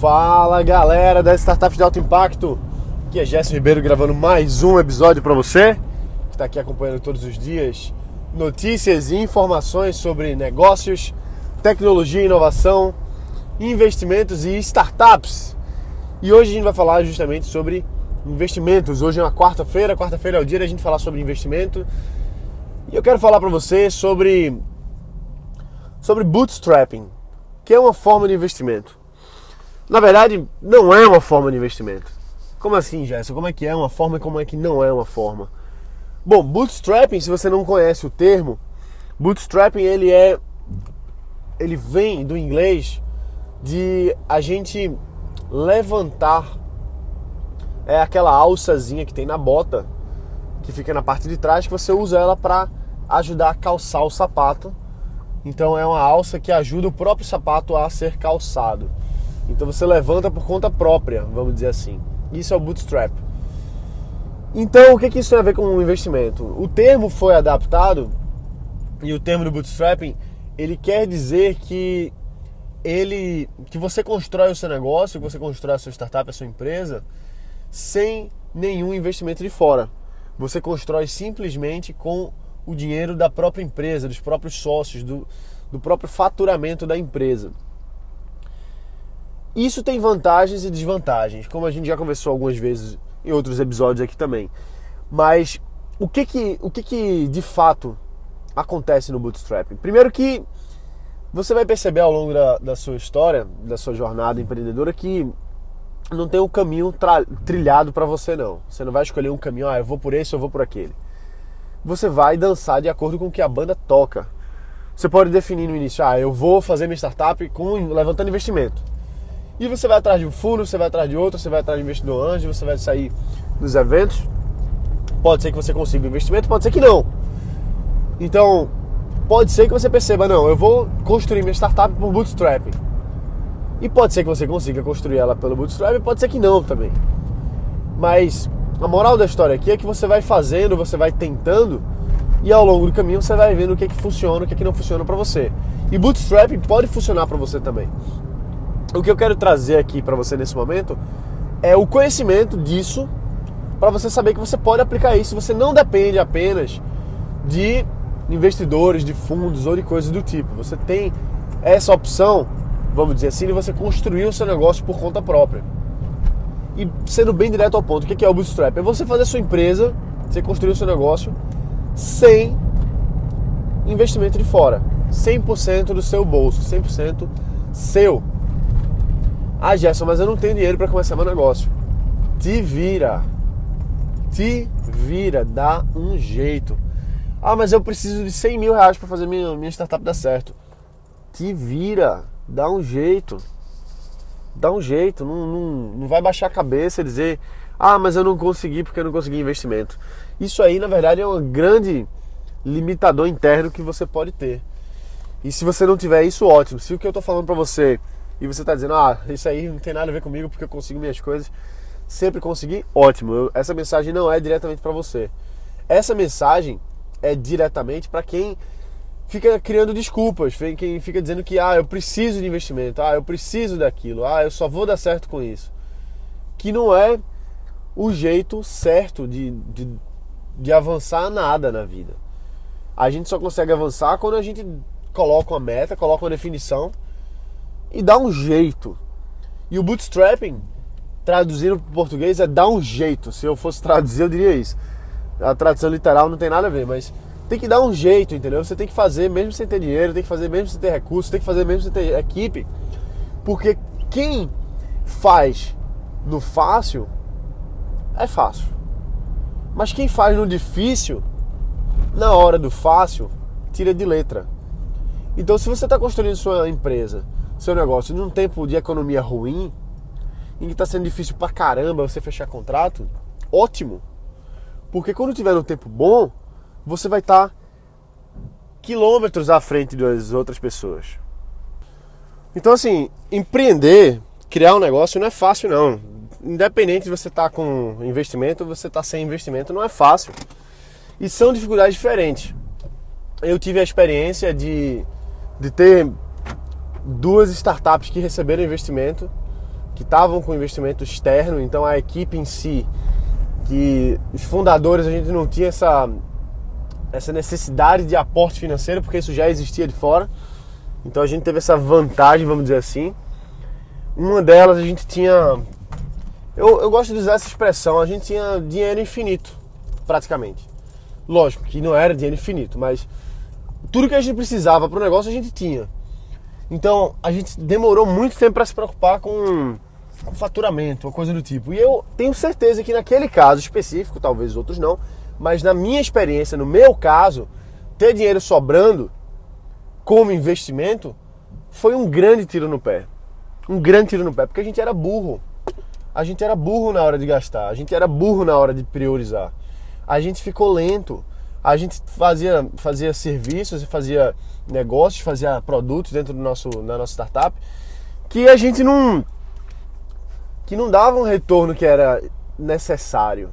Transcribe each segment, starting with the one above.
Fala galera da Startup de Alto Impacto, aqui é Gerson Ribeiro gravando mais um episódio para você que está aqui acompanhando todos os dias notícias e informações sobre negócios, tecnologia inovação, investimentos e startups. E hoje a gente vai falar justamente sobre investimentos. Hoje é uma quarta-feira, quarta-feira é o dia da gente falar sobre investimento. E eu quero falar para você sobre sobre bootstrapping, que é uma forma de investimento. Na verdade, não é uma forma de investimento. Como assim, Gerson? Como é que é uma forma e como é que não é uma forma? Bom, bootstrapping, se você não conhece o termo, bootstrapping ele é ele vem do inglês de a gente levantar é aquela alçazinha que tem na bota, que fica na parte de trás, que você usa ela para ajudar a calçar o sapato. Então é uma alça que ajuda o próprio sapato a ser calçado. Então você levanta por conta própria, vamos dizer assim. Isso é o bootstrap. Então, o que, que isso tem a ver com o investimento? O termo foi adaptado e o termo do bootstrapping, ele quer dizer que ele que você constrói o seu negócio, que você constrói a sua startup, a sua empresa, sem nenhum investimento de fora. Você constrói simplesmente com o dinheiro da própria empresa, dos próprios sócios, do, do próprio faturamento da empresa. Isso tem vantagens e desvantagens, como a gente já conversou algumas vezes em outros episódios aqui também. Mas o que que, o que, que de fato acontece no bootstrapping? Primeiro que você vai perceber ao longo da, da sua história, da sua jornada empreendedora, que não tem um caminho trilhado para você não. Você não vai escolher um caminho, ah, eu vou por esse ou vou por aquele. Você vai dançar de acordo com o que a banda toca. Você pode definir no início, ah, eu vou fazer minha startup com levantando investimento. E você vai atrás de um fundo, você vai atrás de outro, você vai atrás de investidor anjo, você vai sair nos eventos. Pode ser que você consiga um investimento, pode ser que não. Então, pode ser que você perceba, não, eu vou construir minha startup por bootstrapping. E pode ser que você consiga construir ela pelo bootstrap, pode ser que não também. Mas a moral da história aqui é que você vai fazendo, você vai tentando e ao longo do caminho você vai vendo o que é que funciona, o que é que não funciona para você. E bootstrapping pode funcionar para você também. O que eu quero trazer aqui para você nesse momento é o conhecimento disso para você saber que você pode aplicar isso. Você não depende apenas de investidores, de fundos ou de coisas do tipo. Você tem essa opção, vamos dizer assim, de você construir o seu negócio por conta própria. E sendo bem direto ao ponto, o que é o bootstrap? É você fazer a sua empresa, você construir o seu negócio sem investimento de fora. 100% do seu bolso, 100% seu. Ah, Gerson, mas eu não tenho dinheiro para começar meu negócio. Te vira. Te vira. Dá um jeito. Ah, mas eu preciso de 100 mil reais para fazer minha, minha startup dar certo. Te vira. Dá um jeito. Dá um jeito. Não, não, não vai baixar a cabeça e dizer: Ah, mas eu não consegui porque eu não consegui investimento. Isso aí, na verdade, é um grande limitador interno que você pode ter. E se você não tiver isso, ótimo. Se o que eu estou falando para você e você está dizendo, ah, isso aí não tem nada a ver comigo porque eu consigo minhas coisas, sempre consegui, ótimo. Eu, essa mensagem não é diretamente para você. Essa mensagem é diretamente para quem fica criando desculpas, quem fica dizendo que ah, eu preciso de investimento, ah, eu preciso daquilo, ah, eu só vou dar certo com isso. Que não é o jeito certo de, de, de avançar nada na vida. A gente só consegue avançar quando a gente coloca uma meta, coloca uma definição e dá um jeito. E o bootstrapping, traduzindo para português, é dar um jeito. Se eu fosse traduzir, eu diria isso. A tradução literal não tem nada a ver, mas tem que dar um jeito, entendeu? Você tem que fazer mesmo sem ter dinheiro, tem que fazer mesmo sem ter recursos, tem que fazer mesmo sem ter equipe. Porque quem faz no fácil é fácil. Mas quem faz no difícil, na hora do fácil, tira de letra. Então, se você está construindo sua empresa seu negócio num tempo de economia ruim, em que está sendo difícil pra caramba você fechar contrato, ótimo. Porque quando tiver um tempo bom, você vai estar tá quilômetros à frente das outras pessoas. Então, assim, empreender, criar um negócio não é fácil, não. Independente de você estar tá com investimento ou você estar tá sem investimento, não é fácil. E são dificuldades diferentes. Eu tive a experiência de, de ter duas startups que receberam investimento que estavam com investimento externo, então a equipe em si, que os fundadores a gente não tinha essa, essa necessidade de aporte financeiro, porque isso já existia de fora. Então a gente teve essa vantagem, vamos dizer assim. Uma delas a gente tinha. Eu, eu gosto de usar essa expressão, a gente tinha dinheiro infinito, praticamente. Lógico que não era dinheiro infinito, mas tudo que a gente precisava para o negócio a gente tinha. Então a gente demorou muito tempo para se preocupar com, com faturamento, uma coisa do tipo. E eu tenho certeza que naquele caso específico, talvez outros não, mas na minha experiência, no meu caso, ter dinheiro sobrando como investimento foi um grande tiro no pé. Um grande tiro no pé, porque a gente era burro. A gente era burro na hora de gastar, a gente era burro na hora de priorizar. A gente ficou lento. A gente fazia, fazia serviços, fazia negócios, fazia produtos dentro do nosso, da nossa startup que a gente não que não dava um retorno que era necessário.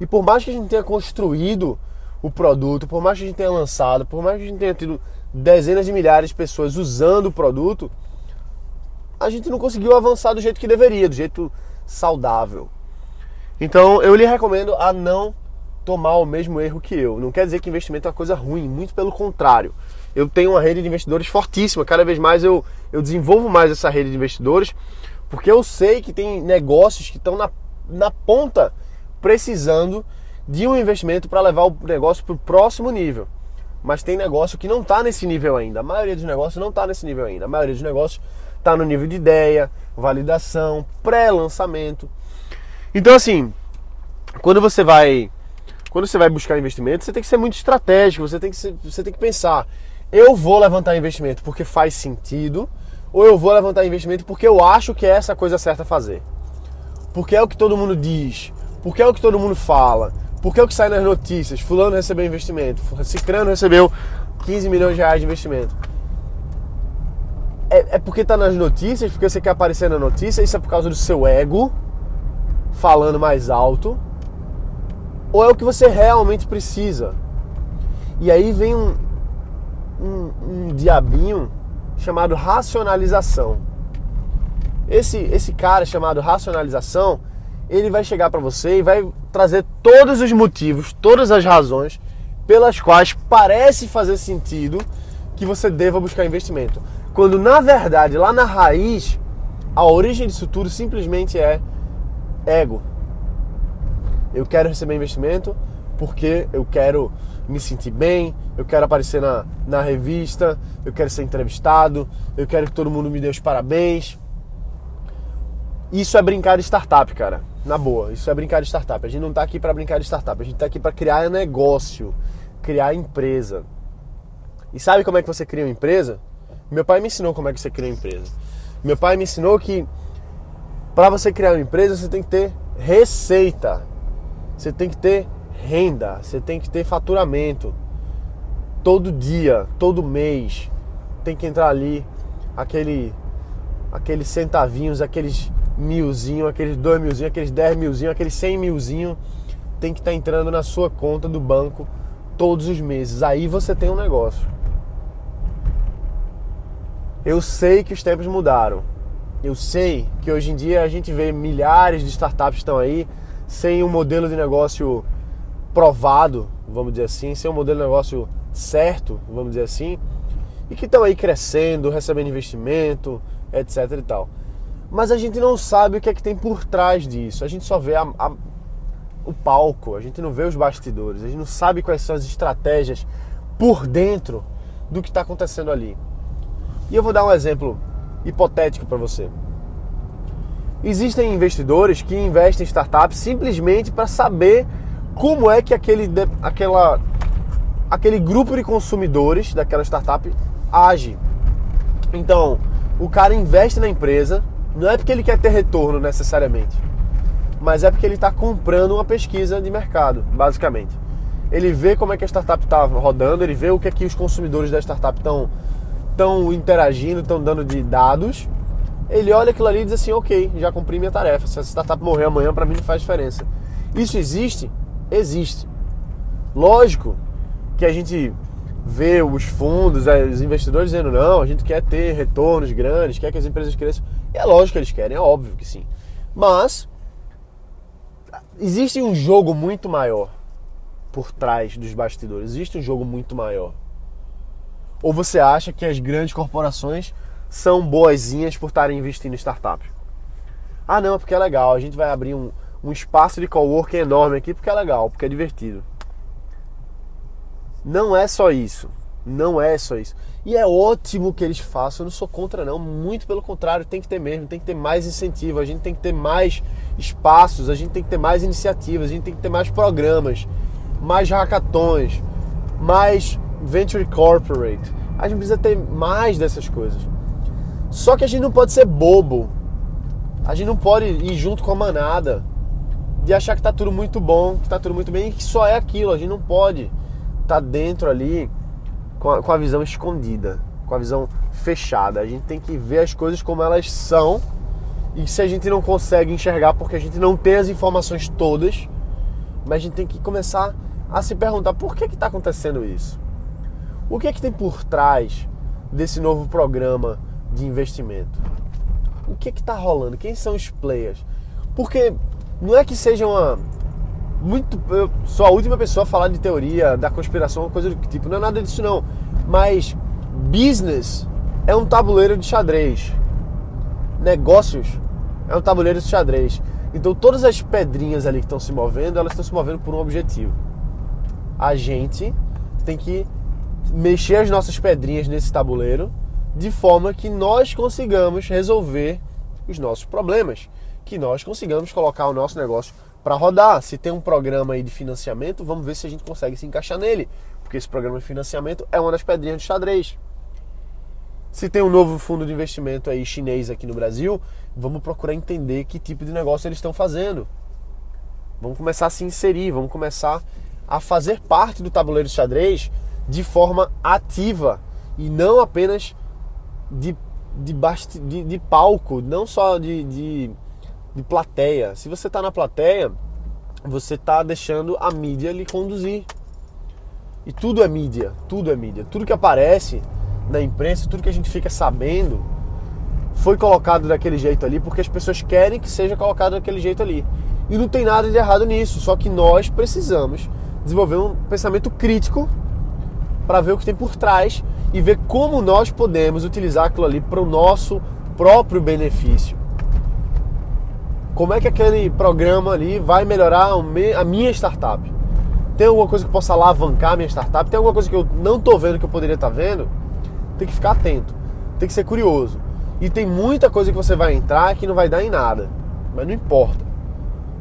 E por mais que a gente tenha construído o produto, por mais que a gente tenha lançado, por mais que a gente tenha tido dezenas de milhares de pessoas usando o produto, a gente não conseguiu avançar do jeito que deveria, do jeito saudável. Então eu lhe recomendo a não tomar o mesmo erro que eu. Não quer dizer que investimento é uma coisa ruim, muito pelo contrário. Eu tenho uma rede de investidores fortíssima, cada vez mais eu, eu desenvolvo mais essa rede de investidores, porque eu sei que tem negócios que estão na, na ponta precisando de um investimento para levar o negócio para o próximo nível. Mas tem negócio que não está nesse nível ainda. A maioria dos negócios não está nesse nível ainda. A maioria dos negócios está no nível de ideia, validação, pré-lançamento. Então assim, quando você vai quando você vai buscar investimento, você tem que ser muito estratégico, você tem que, ser, você tem que pensar, eu vou levantar investimento porque faz sentido, ou eu vou levantar investimento porque eu acho que é essa coisa certa a fazer. Porque é o que todo mundo diz, porque é o que todo mundo fala, porque é o que sai nas notícias, fulano recebeu investimento, Cicrano recebeu 15 milhões de reais de investimento. É, é porque está nas notícias, porque você quer aparecer na notícia, isso é por causa do seu ego falando mais alto, ou é o que você realmente precisa? E aí vem um, um, um diabinho chamado racionalização. Esse, esse cara chamado racionalização, ele vai chegar para você e vai trazer todos os motivos, todas as razões pelas quais parece fazer sentido que você deva buscar investimento. Quando na verdade, lá na raiz, a origem disso tudo simplesmente é ego. Eu quero receber investimento porque eu quero me sentir bem, eu quero aparecer na, na revista, eu quero ser entrevistado, eu quero que todo mundo me dê os parabéns. Isso é brincar de startup, cara. Na boa, isso é brincar de startup. A gente não está aqui para brincar de startup, a gente está aqui para criar negócio, criar empresa. E sabe como é que você cria uma empresa? Meu pai me ensinou como é que você cria uma empresa. Meu pai me ensinou que para você criar uma empresa você tem que ter receita. Você tem que ter renda, você tem que ter faturamento. Todo dia, todo mês, tem que entrar ali aquele, aqueles centavinhos, aqueles milzinho, aqueles dois milzinho, aqueles dez milzinho, aqueles cem milzinho, tem que estar tá entrando na sua conta do banco todos os meses. Aí você tem um negócio. Eu sei que os tempos mudaram. Eu sei que hoje em dia a gente vê milhares de startups estão aí sem um modelo de negócio provado, vamos dizer assim, sem um modelo de negócio certo, vamos dizer assim, e que estão aí crescendo, recebendo investimento, etc e tal. Mas a gente não sabe o que é que tem por trás disso. A gente só vê a, a, o palco, a gente não vê os bastidores, a gente não sabe quais são as estratégias por dentro do que está acontecendo ali. E eu vou dar um exemplo hipotético para você. Existem investidores que investem em startups simplesmente para saber como é que aquele, aquela, aquele grupo de consumidores daquela startup age. Então, o cara investe na empresa, não é porque ele quer ter retorno necessariamente, mas é porque ele está comprando uma pesquisa de mercado, basicamente. Ele vê como é que a startup está rodando, ele vê o que é que os consumidores da startup estão interagindo, estão dando de dados ele olha aquilo ali e diz assim: ok, já cumpri minha tarefa. Se a startup morrer amanhã, para mim não faz diferença. Isso existe? Existe. Lógico que a gente vê os fundos, os investidores dizendo não, a gente quer ter retornos grandes, quer que as empresas cresçam. E é lógico que eles querem, é óbvio que sim. Mas existe um jogo muito maior por trás dos bastidores. Existe um jogo muito maior. Ou você acha que as grandes corporações são boazinhas por estarem investindo em startups? Ah, não, porque é legal. A gente vai abrir um, um espaço de coworking enorme aqui porque é legal, porque é divertido. Não é só isso. Não é só isso. E é ótimo que eles façam, eu não sou contra não, muito pelo contrário, tem que ter mesmo, tem que ter mais incentivo, a gente tem que ter mais espaços, a gente tem que ter mais iniciativas, a gente tem que ter mais programas, mais hackathons, mais venture corporate. A gente precisa ter mais dessas coisas. Só que a gente não pode ser bobo. A gente não pode ir junto com a manada de achar que tá tudo muito bom, que tá tudo muito bem e que só é aquilo. A gente não pode estar tá dentro ali com a, com a visão escondida, com a visão fechada. A gente tem que ver as coisas como elas são. E se a gente não consegue enxergar porque a gente não tem as informações todas, mas a gente tem que começar a se perguntar por que está acontecendo isso. O que é que tem por trás desse novo programa de investimento? O que é que está rolando? Quem são os players? Porque não é que seja uma muito. Eu sou a última pessoa a falar de teoria da conspiração, coisa do tipo. Não é nada disso, não. Mas business é um tabuleiro de xadrez. Negócios é um tabuleiro de xadrez. Então todas as pedrinhas ali que estão se movendo, elas estão se movendo por um objetivo. A gente tem que mexer as nossas pedrinhas nesse tabuleiro de forma que nós consigamos resolver os nossos problemas, que nós consigamos colocar o nosso negócio para rodar. Se tem um programa aí de financiamento, vamos ver se a gente consegue se encaixar nele, porque esse programa de financiamento é uma das pedrinhas de xadrez. Se tem um novo fundo de investimento aí chinês aqui no Brasil, vamos procurar entender que tipo de negócio eles estão fazendo. Vamos começar a se inserir, vamos começar a fazer parte do tabuleiro de xadrez de forma ativa e não apenas de, de, de, de palco, não só de, de de plateia. Se você está na plateia, você está deixando a mídia lhe conduzir. E tudo é mídia, tudo é mídia. Tudo que aparece na imprensa, tudo que a gente fica sabendo, foi colocado daquele jeito ali porque as pessoas querem que seja colocado daquele jeito ali. E não tem nada de errado nisso, só que nós precisamos desenvolver um pensamento crítico para ver o que tem por trás e ver como nós podemos utilizar aquilo ali para o nosso próprio benefício. Como é que aquele programa ali vai melhorar a minha startup? Tem alguma coisa que possa alavancar a minha startup? Tem alguma coisa que eu não estou vendo que eu poderia estar tá vendo? Tem que ficar atento, tem que ser curioso. E tem muita coisa que você vai entrar que não vai dar em nada, mas não importa.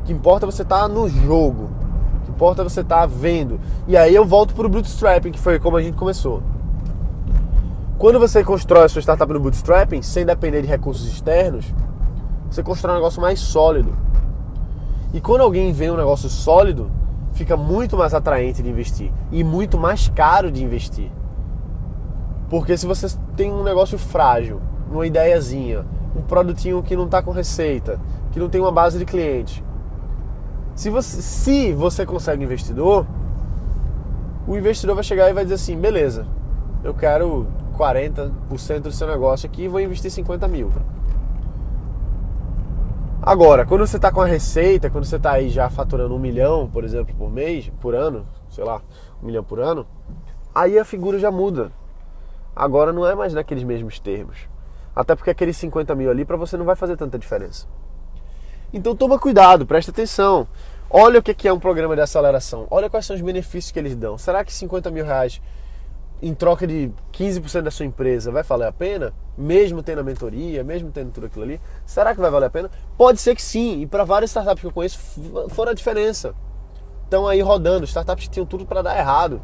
O que importa é você estar tá no jogo. O que importa é você estar tá vendo. E aí eu volto para o bootstrapping, que foi como a gente começou. Quando você constrói a sua startup no bootstrapping, sem depender de recursos externos, você constrói um negócio mais sólido. E quando alguém vê um negócio sólido, fica muito mais atraente de investir e muito mais caro de investir. Porque se você tem um negócio frágil, uma ideiazinha, um produtinho que não está com receita, que não tem uma base de cliente, se você, se você consegue investidor, o investidor vai chegar e vai dizer assim: beleza, eu quero 40% do seu negócio aqui e vou investir 50 mil. Agora, quando você está com a receita, quando você está aí já faturando um milhão, por exemplo, por mês, por ano, sei lá, um milhão por ano, aí a figura já muda. Agora não é mais naqueles mesmos termos. Até porque aqueles 50 mil ali para você não vai fazer tanta diferença. Então toma cuidado, presta atenção. Olha o que é um programa de aceleração. Olha quais são os benefícios que eles dão. Será que 50 mil reais em troca de 15% da sua empresa vai valer a pena? Mesmo tendo a mentoria, mesmo tendo tudo aquilo ali? Será que vai valer a pena? Pode ser que sim, e para várias startups que eu conheço foram a diferença. Estão aí rodando, startups que tinham tudo para dar errado.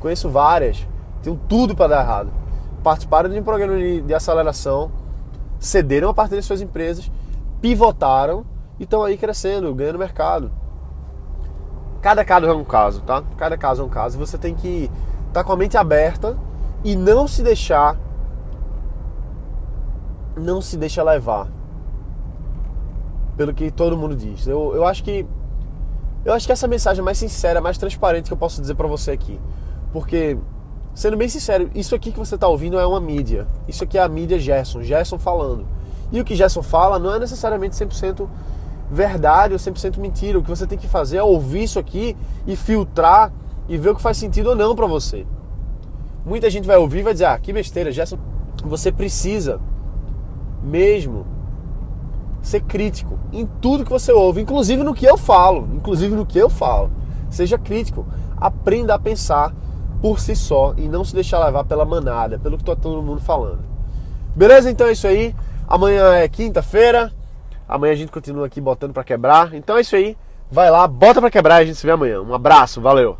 Conheço várias, tinham tudo para dar errado. Participaram de um programa de aceleração, cederam a parte das suas empresas, pivotaram e estão aí crescendo, ganhando mercado. Cada caso é um caso, tá? Cada caso é um caso. Você tem que tá com a mente aberta e não se deixar não se deixa levar pelo que todo mundo diz. Eu, eu acho que eu acho que essa mensagem é mais sincera, mais transparente que eu posso dizer para você aqui, porque sendo bem sincero, isso aqui que você está ouvindo é uma mídia. Isso aqui é a mídia Gerson, Gerson falando. E o que Gerson fala não é necessariamente 100% verdade ou 100% mentira. O que você tem que fazer é ouvir isso aqui e filtrar e ver o que faz sentido ou não para você. Muita gente vai ouvir e vai dizer: "Ah, que besteira, Gerson". Você precisa mesmo ser crítico em tudo que você ouve, inclusive no que eu falo, inclusive no que eu falo. Seja crítico, aprenda a pensar por si só e não se deixar levar pela manada, pelo que tá todo mundo falando. Beleza? Então é isso aí. Amanhã é quinta-feira. Amanhã a gente continua aqui botando para quebrar. Então é isso aí. Vai lá, bota para quebrar e a gente se vê amanhã. Um abraço, valeu.